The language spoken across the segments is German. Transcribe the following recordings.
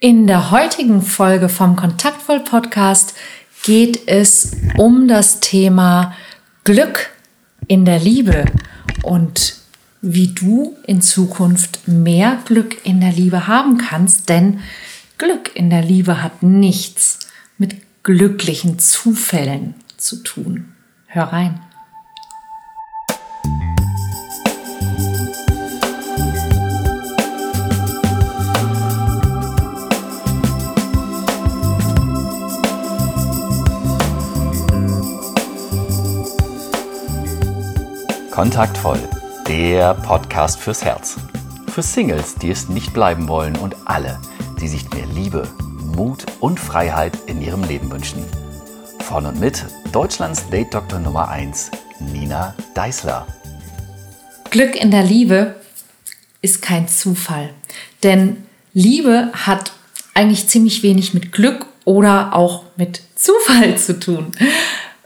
In der heutigen Folge vom Kontaktvoll Podcast geht es um das Thema Glück in der Liebe und wie du in Zukunft mehr Glück in der Liebe haben kannst, denn Glück in der Liebe hat nichts mit glücklichen Zufällen zu tun. Hör rein. Kontaktvoll, der Podcast fürs Herz. Für Singles, die es nicht bleiben wollen und alle, die sich mehr Liebe, Mut und Freiheit in ihrem Leben wünschen. Von und mit Deutschlands Date-Doktor Nummer 1, Nina Deißler. Glück in der Liebe ist kein Zufall, denn Liebe hat eigentlich ziemlich wenig mit Glück oder auch mit Zufall zu tun.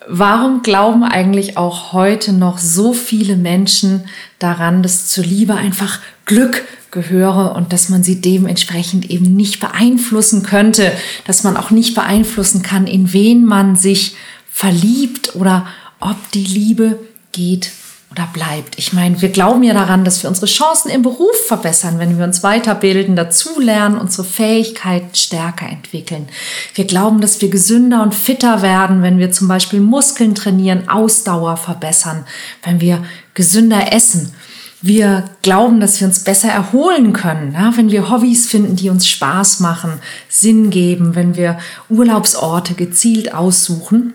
Warum glauben eigentlich auch heute noch so viele Menschen daran, dass zur Liebe einfach Glück gehöre und dass man sie dementsprechend eben nicht beeinflussen könnte, dass man auch nicht beeinflussen kann, in wen man sich verliebt oder ob die Liebe geht oder bleibt. Ich meine, wir glauben ja daran, dass wir unsere Chancen im Beruf verbessern, wenn wir uns weiterbilden, dazulernen, unsere Fähigkeiten stärker entwickeln. Wir glauben, dass wir gesünder und fitter werden, wenn wir zum Beispiel Muskeln trainieren, Ausdauer verbessern, wenn wir gesünder essen. Wir glauben, dass wir uns besser erholen können, ja, wenn wir Hobbys finden, die uns Spaß machen, Sinn geben, wenn wir Urlaubsorte gezielt aussuchen.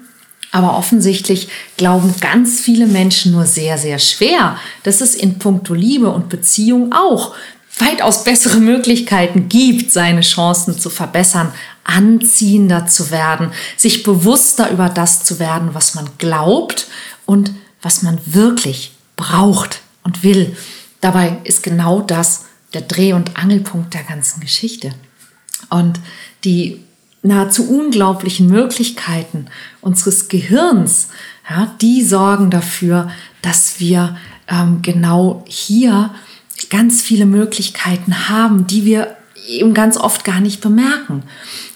Aber offensichtlich glauben ganz viele Menschen nur sehr, sehr schwer, dass es in puncto Liebe und Beziehung auch weitaus bessere Möglichkeiten gibt, seine Chancen zu verbessern, anziehender zu werden, sich bewusster über das zu werden, was man glaubt und was man wirklich braucht und will. Dabei ist genau das der Dreh- und Angelpunkt der ganzen Geschichte. Und die nahezu unglaublichen Möglichkeiten unseres Gehirns, ja, die sorgen dafür, dass wir ähm, genau hier ganz viele Möglichkeiten haben, die wir eben ganz oft gar nicht bemerken.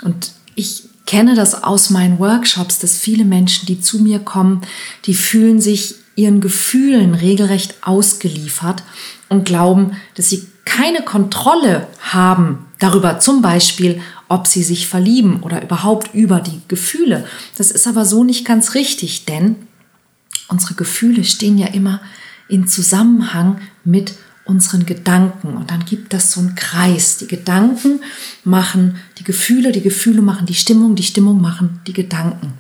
Und ich kenne das aus meinen Workshops, dass viele Menschen, die zu mir kommen, die fühlen sich ihren Gefühlen regelrecht ausgeliefert und glauben, dass sie keine Kontrolle haben darüber, zum Beispiel, ob sie sich verlieben oder überhaupt über die Gefühle. Das ist aber so nicht ganz richtig, denn unsere Gefühle stehen ja immer in Zusammenhang mit unseren Gedanken. Und dann gibt das so einen Kreis. Die Gedanken machen die Gefühle, die Gefühle machen die Stimmung, die Stimmung machen die Gedanken.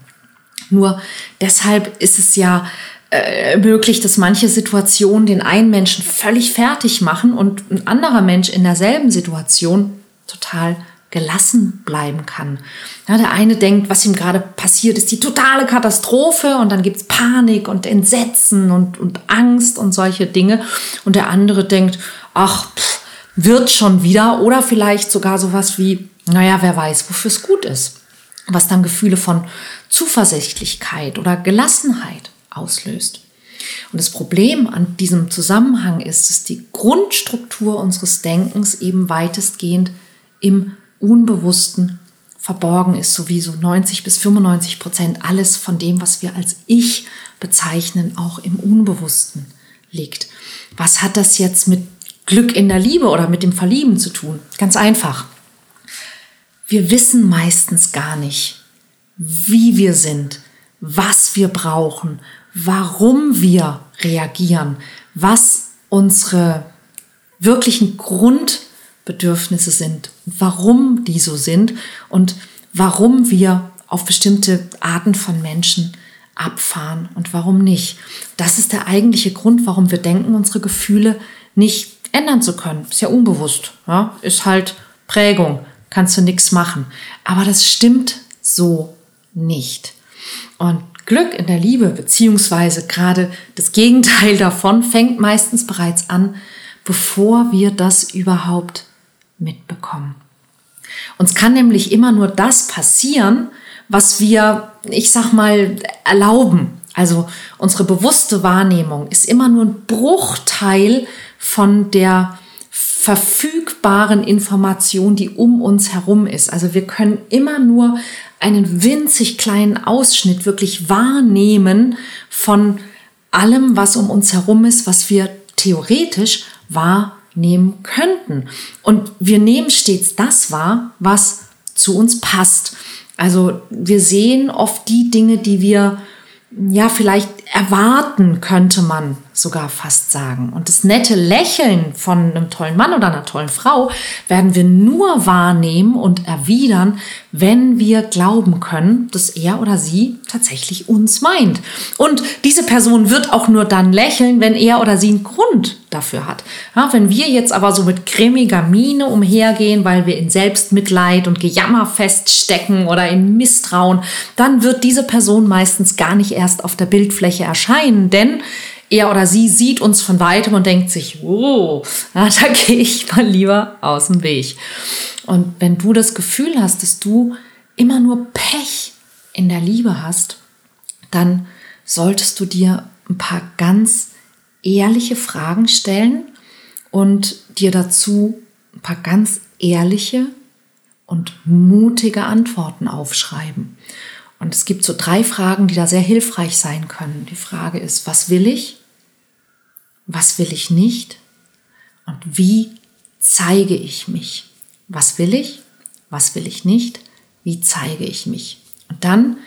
Nur deshalb ist es ja äh, möglich, dass manche Situationen den einen Menschen völlig fertig machen und ein anderer Mensch in derselben Situation total gelassen bleiben kann. Ja, der eine denkt, was ihm gerade passiert, ist die totale Katastrophe und dann gibt es Panik und Entsetzen und, und Angst und solche Dinge. Und der andere denkt, ach, pff, wird schon wieder oder vielleicht sogar sowas wie, naja, wer weiß, wofür es gut ist. Was dann Gefühle von Zuversichtlichkeit oder Gelassenheit auslöst. Und das Problem an diesem Zusammenhang ist, dass die Grundstruktur unseres Denkens eben weitestgehend im Unbewussten verborgen ist, so wie so 90 bis 95 Prozent alles von dem, was wir als Ich bezeichnen, auch im Unbewussten liegt. Was hat das jetzt mit Glück in der Liebe oder mit dem Verlieben zu tun? Ganz einfach. Wir wissen meistens gar nicht, wie wir sind, was wir brauchen, warum wir reagieren, was unsere wirklichen Grund Bedürfnisse sind, warum die so sind und warum wir auf bestimmte Arten von Menschen abfahren und warum nicht. Das ist der eigentliche Grund, warum wir denken, unsere Gefühle nicht ändern zu können. Ist ja unbewusst. Ja? Ist halt Prägung. Kannst du nichts machen. Aber das stimmt so nicht. Und Glück in der Liebe, beziehungsweise gerade das Gegenteil davon, fängt meistens bereits an, bevor wir das überhaupt mitbekommen. Uns kann nämlich immer nur das passieren, was wir, ich sag mal, erlauben. Also unsere bewusste Wahrnehmung ist immer nur ein Bruchteil von der verfügbaren Information, die um uns herum ist. Also wir können immer nur einen winzig kleinen Ausschnitt wirklich wahrnehmen von allem, was um uns herum ist, was wir theoretisch wahrnehmen könnten. Und wir nehmen stets das wahr, was zu uns passt. Also wir sehen oft die Dinge, die wir ja vielleicht erwarten, könnte man sogar fast sagen. Und das nette Lächeln von einem tollen Mann oder einer tollen Frau werden wir nur wahrnehmen und erwidern, wenn wir glauben können, dass er oder sie tatsächlich uns meint. Und diese Person wird auch nur dann lächeln, wenn er oder sie einen Grund dafür hat. Ja, wenn wir jetzt aber so mit grimmiger Miene umhergehen, weil wir in Selbstmitleid und Gejammer feststecken oder in Misstrauen, dann wird diese Person meistens gar nicht erst auf der Bildfläche erscheinen, denn er oder sie sieht uns von weitem und denkt sich, oh, da gehe ich mal lieber aus dem Weg. Und wenn du das Gefühl hast, dass du immer nur Pech in der Liebe hast, dann solltest du dir ein paar ganz ehrliche Fragen stellen und dir dazu ein paar ganz ehrliche und mutige Antworten aufschreiben. Und es gibt so drei Fragen, die da sehr hilfreich sein können. Die Frage ist, was will ich? Was will ich nicht? Und wie zeige ich mich? Was will ich? Was will ich nicht? Wie zeige ich mich? Und dann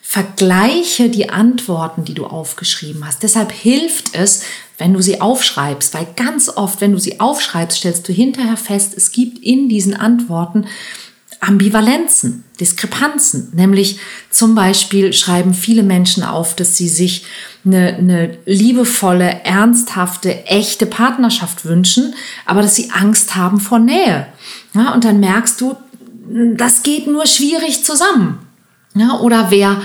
vergleiche die Antworten, die du aufgeschrieben hast. Deshalb hilft es, wenn du sie aufschreibst, weil ganz oft, wenn du sie aufschreibst, stellst du hinterher fest, es gibt in diesen Antworten Ambivalenzen, Diskrepanzen. Nämlich zum Beispiel schreiben viele Menschen auf, dass sie sich eine, eine liebevolle, ernsthafte, echte Partnerschaft wünschen, aber dass sie Angst haben vor Nähe. Ja, und dann merkst du, das geht nur schwierig zusammen. Ja, oder wer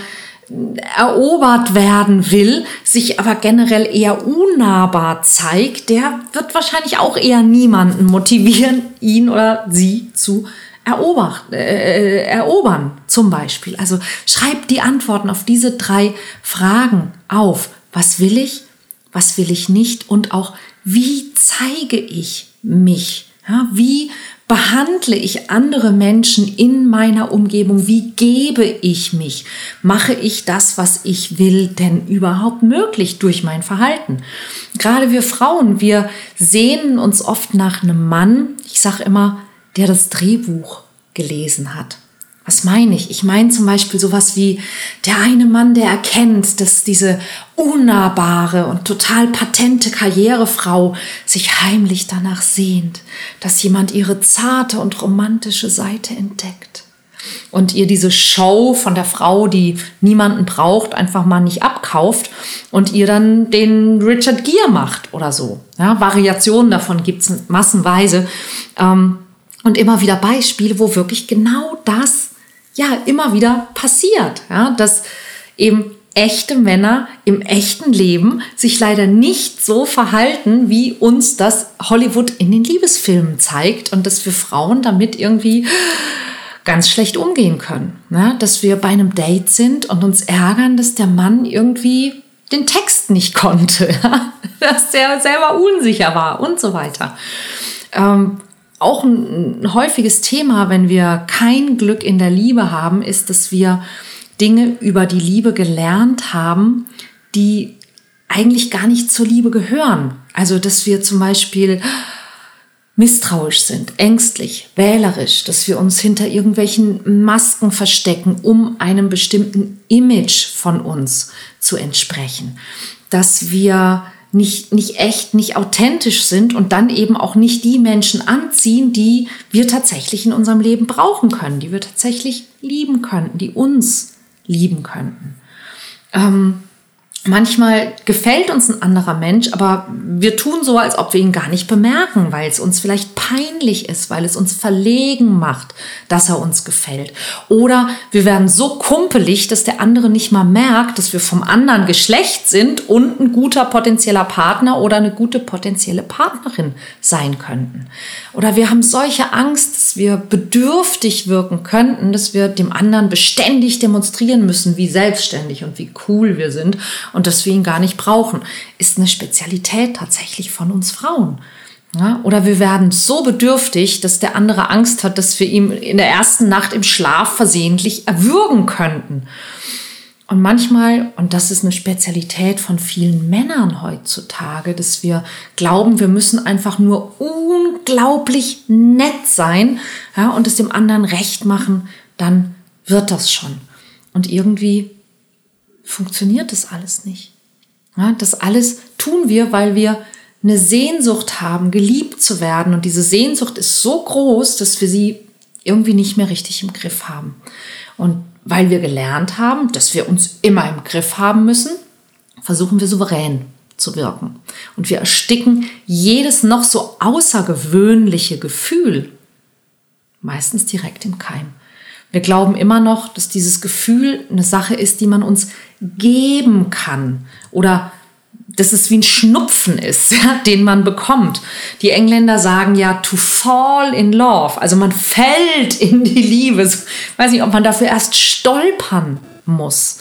erobert werden will, sich aber generell eher unnahbar zeigt, der wird wahrscheinlich auch eher niemanden motivieren, ihn oder sie zu erobern, äh, erobern zum Beispiel. Also schreib die Antworten auf diese drei Fragen auf. Was will ich? Was will ich nicht? Und auch, wie zeige ich mich? Ja, wie behandle ich andere Menschen in meiner Umgebung? Wie gebe ich mich? Mache ich das, was ich will, denn überhaupt möglich durch mein Verhalten? Gerade wir Frauen, wir sehnen uns oft nach einem Mann, ich sage immer, der das Drehbuch gelesen hat. Was meine ich? Ich meine zum Beispiel sowas wie der eine Mann, der erkennt, dass diese unnahbare und total patente Karrierefrau sich heimlich danach sehnt, dass jemand ihre zarte und romantische Seite entdeckt und ihr diese Show von der Frau, die niemanden braucht, einfach mal nicht abkauft und ihr dann den Richard Gere macht oder so. Ja, Variationen davon gibt es massenweise. Ähm, und immer wieder Beispiele, wo wirklich genau das ja immer wieder passiert, ja, dass eben echte Männer im echten Leben sich leider nicht so verhalten, wie uns das Hollywood in den Liebesfilmen zeigt und dass wir Frauen damit irgendwie ganz schlecht umgehen können. Ne? Dass wir bei einem Date sind und uns ärgern, dass der Mann irgendwie den Text nicht konnte, dass der selber unsicher war und so weiter. Ähm, auch ein, häufiges Thema, wenn wir kein Glück in der Liebe haben, ist, dass wir Dinge über die Liebe gelernt haben, die eigentlich gar nicht zur Liebe gehören. Also, dass wir zum Beispiel misstrauisch sind, ängstlich, wählerisch, dass wir uns hinter irgendwelchen Masken verstecken, um einem bestimmten Image von uns zu entsprechen, dass wir nicht, nicht echt, nicht authentisch sind und dann eben auch nicht die Menschen anziehen, die wir tatsächlich in unserem Leben brauchen können, die wir tatsächlich lieben könnten, die uns lieben könnten. Ähm, Manchmal gefällt uns ein anderer Mensch, aber wir tun so, als ob wir ihn gar nicht bemerken, weil es uns vielleicht peinlich ist, weil es uns verlegen macht, dass er uns gefällt. Oder wir werden so kumpelig, dass der andere nicht mal merkt, dass wir vom anderen Geschlecht sind und ein guter potenzieller Partner oder eine gute potenzielle Partnerin sein könnten. Oder wir haben solche Angst, dass wir bedürftig wirken könnten, dass wir dem anderen beständig demonstrieren müssen, wie selbstständig und wie cool wir sind und dass wir ihn gar nicht brauchen, ist eine Spezialität tatsächlich von uns Frauen. Ja, oder wir werden so bedürftig, dass der andere Angst hat, dass wir ihm in der ersten Nacht im Schlaf versehentlich erwürgen könnten. Und manchmal, und das ist eine Spezialität von vielen Männern heutzutage, dass wir glauben, wir müssen einfach nur unglaublich nett sein ja, und es dem anderen recht machen, dann wird das schon. Und irgendwie funktioniert das alles nicht. Ja, das alles tun wir, weil wir eine Sehnsucht haben, geliebt zu werden. Und diese Sehnsucht ist so groß, dass wir sie irgendwie nicht mehr richtig im Griff haben. Und weil wir gelernt haben, dass wir uns immer im Griff haben müssen, versuchen wir souverän zu wirken. Und wir ersticken jedes noch so außergewöhnliche Gefühl meistens direkt im Keim. Wir glauben immer noch, dass dieses Gefühl eine Sache ist, die man uns geben kann oder dass es wie ein Schnupfen ist, ja, den man bekommt. Die Engländer sagen ja to fall in love, also man fällt in die Liebe. Ich weiß nicht, ob man dafür erst stolpern muss.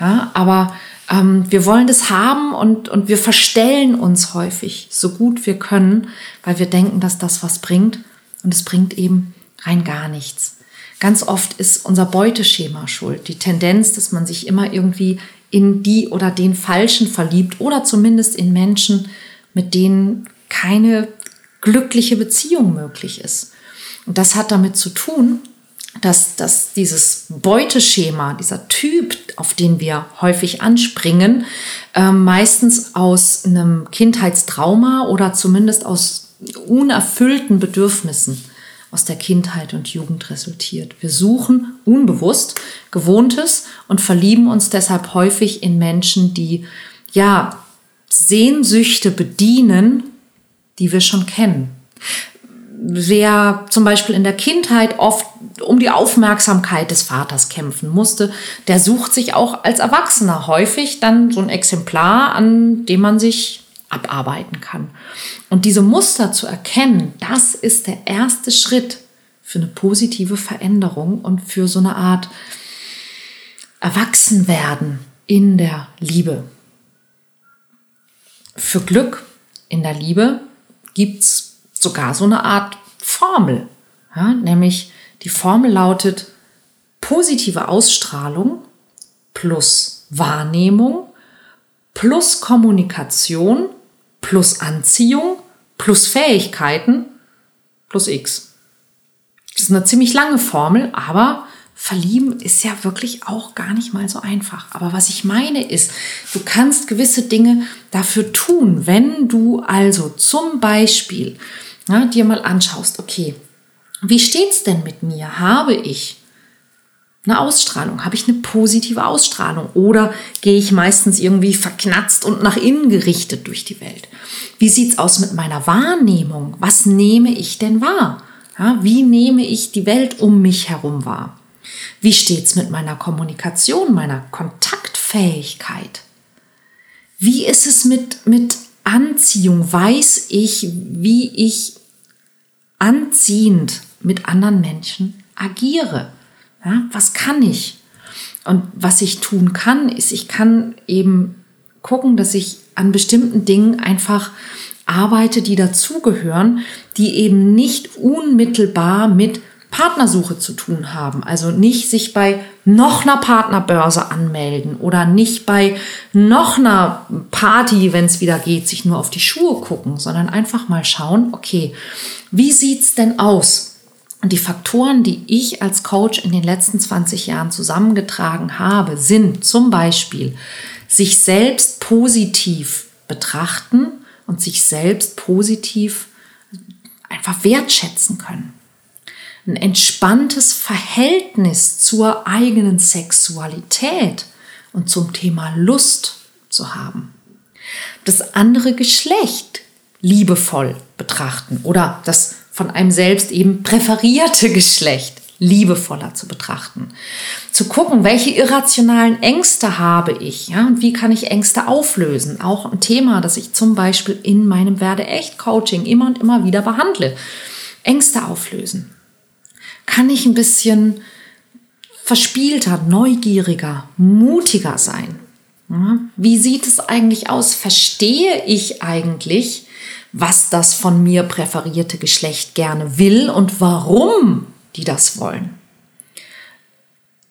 Ja, aber ähm, wir wollen das haben und, und wir verstellen uns häufig so gut wir können, weil wir denken, dass das was bringt. Und es bringt eben rein gar nichts. Ganz oft ist unser Beuteschema schuld. Die Tendenz, dass man sich immer irgendwie in die oder den Falschen verliebt oder zumindest in Menschen, mit denen keine glückliche Beziehung möglich ist. Und das hat damit zu tun, dass, dass dieses Beuteschema, dieser Typ, auf den wir häufig anspringen, äh, meistens aus einem Kindheitstrauma oder zumindest aus unerfüllten Bedürfnissen aus der Kindheit und Jugend resultiert. Wir suchen unbewusst Gewohntes und verlieben uns deshalb häufig in Menschen, die ja Sehnsüchte bedienen, die wir schon kennen. Wer zum Beispiel in der Kindheit oft um die Aufmerksamkeit des Vaters kämpfen musste, der sucht sich auch als Erwachsener häufig dann so ein Exemplar, an dem man sich abarbeiten kann. Und diese Muster zu erkennen, das ist der erste Schritt für eine positive Veränderung und für so eine Art Erwachsenwerden in der Liebe. Für Glück in der Liebe gibt es sogar so eine Art Formel, ja, nämlich die Formel lautet positive Ausstrahlung plus Wahrnehmung plus Kommunikation plus Anziehung plus Fähigkeiten plus X. Das ist eine ziemlich lange Formel, aber verlieben ist ja wirklich auch gar nicht mal so einfach. Aber was ich meine ist, du kannst gewisse Dinge dafür tun, wenn du also zum Beispiel ja, dir mal anschaust, okay, wie steht's denn mit mir? Habe ich eine Ausstrahlung? Habe ich eine positive Ausstrahlung? Oder gehe ich meistens irgendwie verknatzt und nach innen gerichtet durch die Welt? Wie sieht es aus mit meiner Wahrnehmung? Was nehme ich denn wahr? Ja, wie nehme ich die Welt um mich herum wahr? Wie steht es mit meiner Kommunikation, meiner Kontaktfähigkeit? Wie ist es mit, mit Anziehung? Weiß ich, wie ich anziehend mit anderen Menschen agiere? Ja, was kann ich? Und was ich tun kann, ist, ich kann eben gucken, dass ich an bestimmten Dingen einfach arbeite, die dazugehören, die eben nicht unmittelbar mit Partnersuche zu tun haben. Also nicht sich bei noch einer Partnerbörse anmelden oder nicht bei noch einer Party, wenn es wieder geht, sich nur auf die Schuhe gucken, sondern einfach mal schauen, okay, wie sieht's denn aus? Und die Faktoren, die ich als Coach in den letzten 20 Jahren zusammengetragen habe, sind zum Beispiel sich selbst positiv betrachten und sich selbst positiv einfach wertschätzen können. Ein entspanntes Verhältnis zur eigenen Sexualität und zum Thema Lust zu haben. Das andere Geschlecht liebevoll betrachten oder das von einem selbst eben präferierte Geschlecht liebevoller zu betrachten. Zu gucken, welche irrationalen Ängste habe ich, ja, und wie kann ich Ängste auflösen? Auch ein Thema, das ich zum Beispiel in meinem Werde-Echt-Coaching immer und immer wieder behandle. Ängste auflösen. Kann ich ein bisschen verspielter, neugieriger, mutiger sein? Ja, wie sieht es eigentlich aus? Verstehe ich eigentlich, was das von mir präferierte Geschlecht gerne will und warum die das wollen.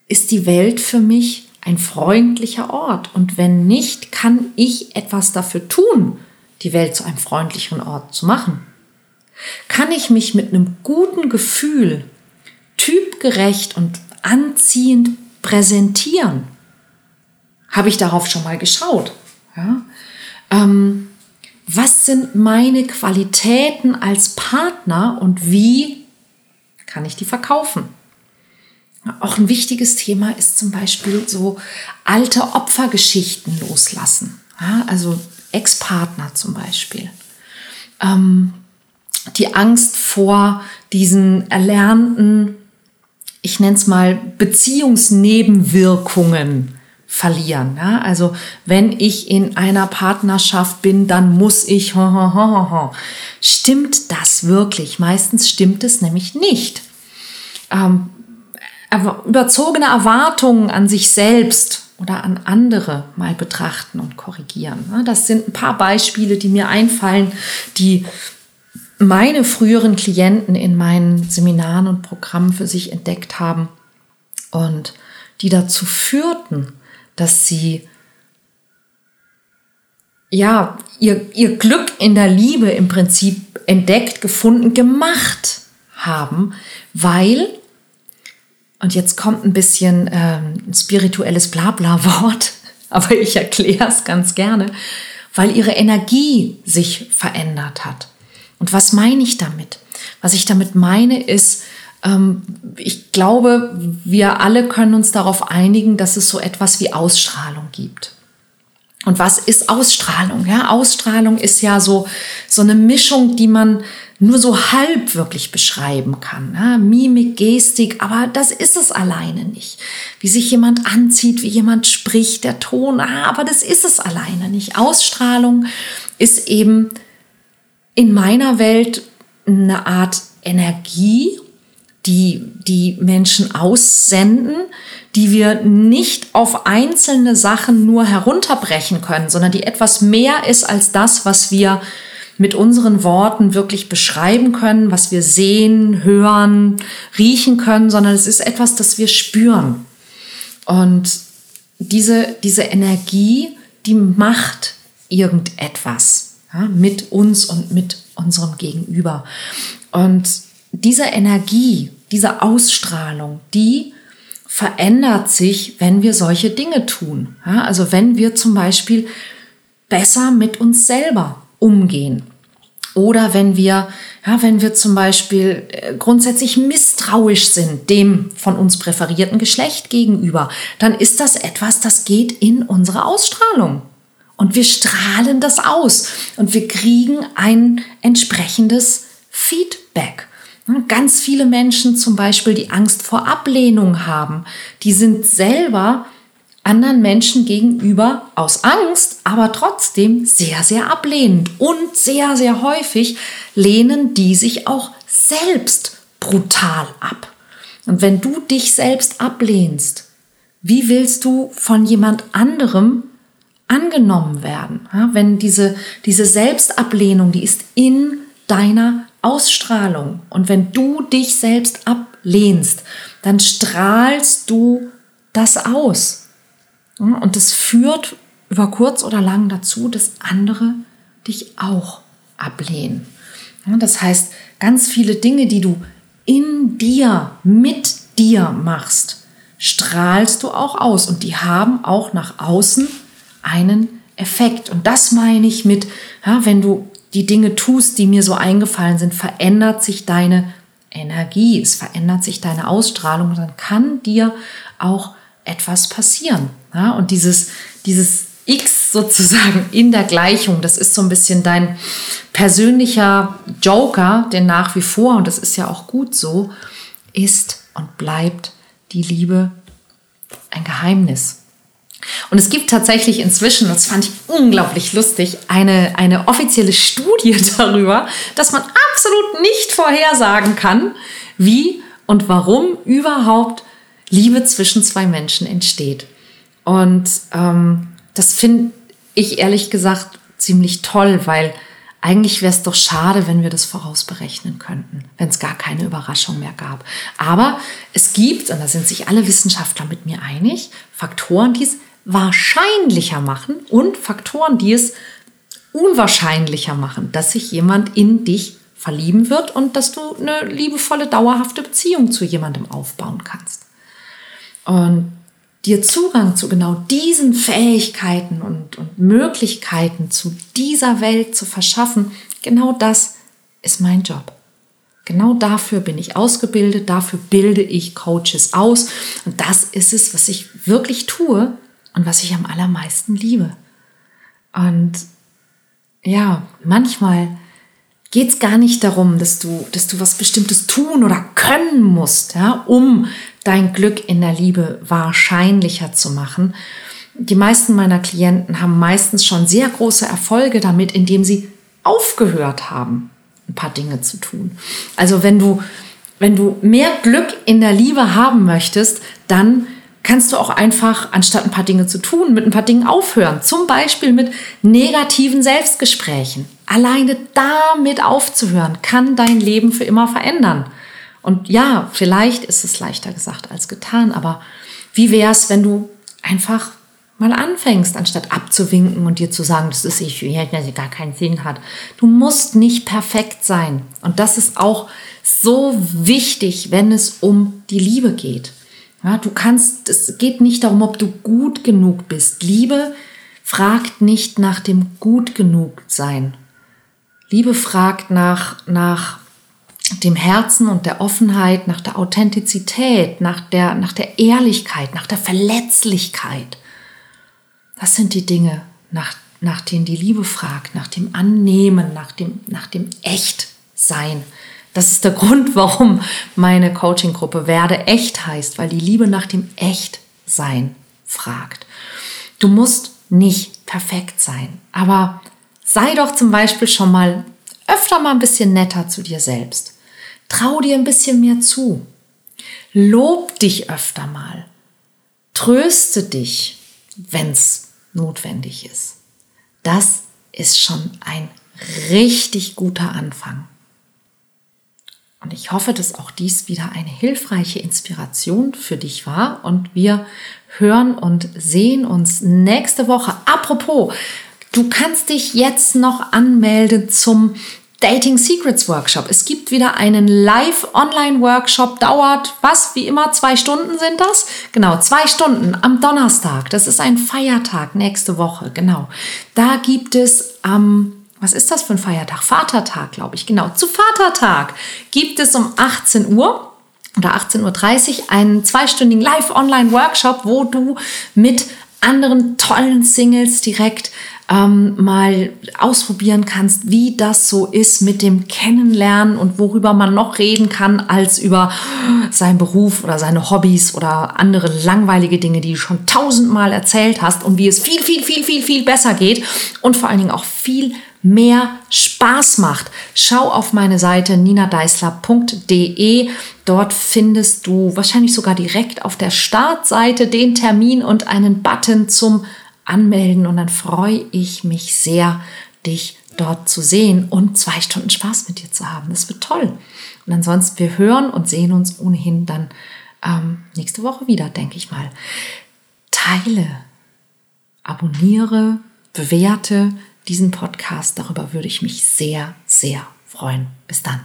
Ist die Welt für mich ein freundlicher Ort? Und wenn nicht, kann ich etwas dafür tun, die Welt zu einem freundlicheren Ort zu machen? Kann ich mich mit einem guten Gefühl, typgerecht und anziehend präsentieren? Habe ich darauf schon mal geschaut? Ja? Ähm, was sind meine Qualitäten als Partner und wie kann ich die verkaufen? Auch ein wichtiges Thema ist zum Beispiel so alte Opfergeschichten loslassen. Ja, also Ex-Partner zum Beispiel. Ähm, die Angst vor diesen erlernten, ich nenne es mal Beziehungsnebenwirkungen verlieren. Ja? Also wenn ich in einer Partnerschaft bin, dann muss ich. Stimmt das wirklich? Meistens stimmt es nämlich nicht. Ähm, überzogene Erwartungen an sich selbst oder an andere mal betrachten und korrigieren. Das sind ein paar Beispiele, die mir einfallen, die meine früheren Klienten in meinen Seminaren und Programmen für sich entdeckt haben und die dazu führten, dass sie ja ihr, ihr Glück in der Liebe im Prinzip entdeckt, gefunden, gemacht haben, weil und jetzt kommt ein bisschen ähm, ein spirituelles Blabla-Wort, aber ich erkläre es ganz gerne, weil ihre Energie sich verändert hat. Und was meine ich damit? Was ich damit meine ist, ich glaube, wir alle können uns darauf einigen, dass es so etwas wie Ausstrahlung gibt. Und was ist Ausstrahlung? Ja, Ausstrahlung ist ja so, so eine Mischung, die man nur so halb wirklich beschreiben kann. Ja, Mimik, Gestik, aber das ist es alleine nicht. Wie sich jemand anzieht, wie jemand spricht, der Ton, ah, aber das ist es alleine nicht. Ausstrahlung ist eben in meiner Welt eine Art Energie, die die Menschen aussenden, die wir nicht auf einzelne Sachen nur herunterbrechen können, sondern die etwas mehr ist als das, was wir mit unseren Worten wirklich beschreiben können, was wir sehen, hören, riechen können, sondern es ist etwas, das wir spüren. Und diese, diese Energie, die macht irgendetwas ja, mit uns und mit unserem Gegenüber. Und diese Energie, diese Ausstrahlung, die verändert sich, wenn wir solche Dinge tun. Ja, also wenn wir zum Beispiel besser mit uns selber umgehen. Oder wenn wir, ja, wenn wir zum Beispiel äh, grundsätzlich misstrauisch sind dem von uns präferierten Geschlecht gegenüber, dann ist das etwas, das geht in unsere Ausstrahlung. Und wir strahlen das aus und wir kriegen ein entsprechendes Feedback. Ganz viele Menschen zum Beispiel, die Angst vor Ablehnung haben, die sind selber anderen Menschen gegenüber aus Angst, aber trotzdem sehr, sehr ablehnend. Und sehr, sehr häufig lehnen die sich auch selbst brutal ab. Und wenn du dich selbst ablehnst, wie willst du von jemand anderem angenommen werden? wenn diese, diese Selbstablehnung, die ist in deiner Ausstrahlung. Und wenn du dich selbst ablehnst, dann strahlst du das aus. Und das führt über kurz oder lang dazu, dass andere dich auch ablehnen. Das heißt, ganz viele Dinge, die du in dir, mit dir machst, strahlst du auch aus und die haben auch nach außen einen Effekt. Und das meine ich mit, ja, wenn du die Dinge tust, die mir so eingefallen sind, verändert sich deine Energie, es verändert sich deine Ausstrahlung dann kann dir auch etwas passieren. Ja, und dieses, dieses X sozusagen in der Gleichung, das ist so ein bisschen dein persönlicher Joker, denn nach wie vor, und das ist ja auch gut so, ist und bleibt die Liebe ein Geheimnis. Und es gibt tatsächlich inzwischen, das fand ich unglaublich lustig, eine, eine offizielle Studie darüber, dass man absolut nicht vorhersagen kann, wie und warum überhaupt Liebe zwischen zwei Menschen entsteht. Und ähm, das finde ich ehrlich gesagt ziemlich toll, weil eigentlich wäre es doch schade, wenn wir das vorausberechnen könnten, wenn es gar keine Überraschung mehr gab. Aber es gibt, und da sind sich alle Wissenschaftler mit mir einig, Faktoren, die es wahrscheinlicher machen und Faktoren, die es unwahrscheinlicher machen, dass sich jemand in dich verlieben wird und dass du eine liebevolle, dauerhafte Beziehung zu jemandem aufbauen kannst. Und dir Zugang zu genau diesen Fähigkeiten und, und Möglichkeiten zu dieser Welt zu verschaffen, genau das ist mein Job. Genau dafür bin ich ausgebildet, dafür bilde ich Coaches aus. Und das ist es, was ich wirklich tue und was ich am allermeisten liebe. Und ja, manchmal geht es gar nicht darum, dass du, dass du was Bestimmtes tun oder können musst, ja, um dein Glück in der Liebe wahrscheinlicher zu machen. Die meisten meiner Klienten haben meistens schon sehr große Erfolge damit, indem sie aufgehört haben, ein paar Dinge zu tun. Also wenn du, wenn du mehr Glück in der Liebe haben möchtest, dann kannst du auch einfach, anstatt ein paar Dinge zu tun, mit ein paar Dingen aufhören. Zum Beispiel mit negativen Selbstgesprächen. Alleine damit aufzuhören, kann dein Leben für immer verändern. Und ja, vielleicht ist es leichter gesagt als getan, aber wie wäre es, wenn du einfach mal anfängst, anstatt abzuwinken und dir zu sagen, das ist ich, dass gar keinen Sinn hat. Du musst nicht perfekt sein. Und das ist auch so wichtig, wenn es um die Liebe geht. Ja, du kannst, es geht nicht darum, ob du gut genug bist. Liebe fragt nicht nach dem gut genug sein. Liebe fragt nach, nach dem Herzen und der Offenheit, nach der Authentizität, nach der, nach der Ehrlichkeit, nach der Verletzlichkeit. Das sind die Dinge, nach, nach denen die Liebe fragt, nach dem Annehmen, nach dem, nach dem Echtsein. Das ist der Grund, warum meine Coaching-Gruppe Werde echt heißt, weil die Liebe nach dem Echtsein fragt. Du musst nicht perfekt sein, aber sei doch zum Beispiel schon mal öfter mal ein bisschen netter zu dir selbst. Trau dir ein bisschen mehr zu. Lob dich öfter mal. Tröste dich, wenn es notwendig ist. Das ist schon ein richtig guter Anfang. Und ich hoffe, dass auch dies wieder eine hilfreiche Inspiration für dich war. Und wir hören und sehen uns nächste Woche. Apropos, du kannst dich jetzt noch anmelden zum Dating Secrets Workshop. Es gibt wieder einen Live-Online-Workshop, dauert was, wie immer, zwei Stunden sind das? Genau, zwei Stunden am Donnerstag. Das ist ein Feiertag nächste Woche, genau. Da gibt es am, was ist das für ein Feiertag? Vatertag, glaube ich, genau. Zu Vatertag gibt es um 18 Uhr oder 18.30 Uhr einen zweistündigen Live-Online-Workshop, wo du mit anderen tollen Singles direkt ähm, mal ausprobieren kannst, wie das so ist mit dem Kennenlernen und worüber man noch reden kann als über seinen Beruf oder seine Hobbys oder andere langweilige Dinge, die du schon tausendmal erzählt hast und wie es viel, viel, viel, viel, viel besser geht und vor allen Dingen auch viel mehr Spaß macht. Schau auf meine Seite ninadeisler.de. Dort findest du wahrscheinlich sogar direkt auf der Startseite den Termin und einen Button zum anmelden und dann freue ich mich sehr, dich dort zu sehen und zwei Stunden Spaß mit dir zu haben. Das wird toll. Und ansonsten, wir hören und sehen uns ohnehin dann ähm, nächste Woche wieder, denke ich mal. Teile, abonniere, bewerte diesen Podcast. Darüber würde ich mich sehr, sehr freuen. Bis dann.